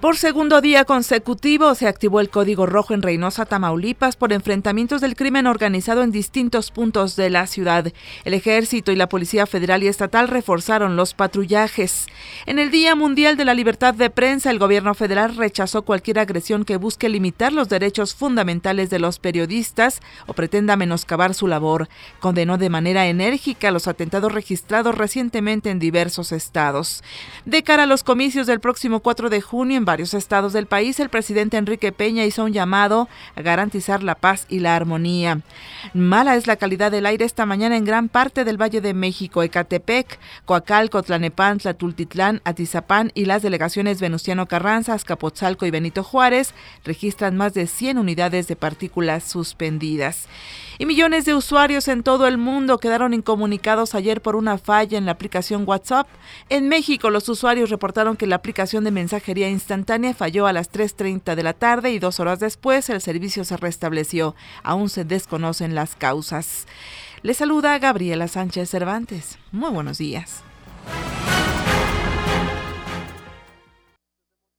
Por segundo día consecutivo se activó el código rojo en Reynosa, Tamaulipas, por enfrentamientos del crimen organizado en distintos puntos de la ciudad. El ejército y la Policía Federal y Estatal reforzaron los patrullajes. En el Día Mundial de la Libertad de Prensa, el gobierno federal rechazó cualquier agresión que busque limitar los derechos fundamentales de los periodistas o pretenda menoscabar su labor. Condenó de manera enérgica los atentados registrados recientemente en diversos estados. De cara a los comicios del próximo 4 de junio en varios estados del país, el presidente Enrique Peña hizo un llamado a garantizar la paz y la armonía. Mala es la calidad del aire esta mañana en gran parte del Valle de México, Ecatepec, Coacalco, Tlanepantla, Tultitlán, Atizapán y las delegaciones Venustiano Carranza, Azcapotzalco y Benito Juárez registran más de 100 unidades de partículas suspendidas. Y millones de usuarios en todo el mundo quedaron incomunicados ayer por una falla en la aplicación WhatsApp. En México, los usuarios reportaron que la aplicación de mensajería instantánea falló a las 3.30 de la tarde y dos horas después el servicio se restableció. Aún se desconocen las causas. Le saluda Gabriela Sánchez Cervantes. Muy buenos días.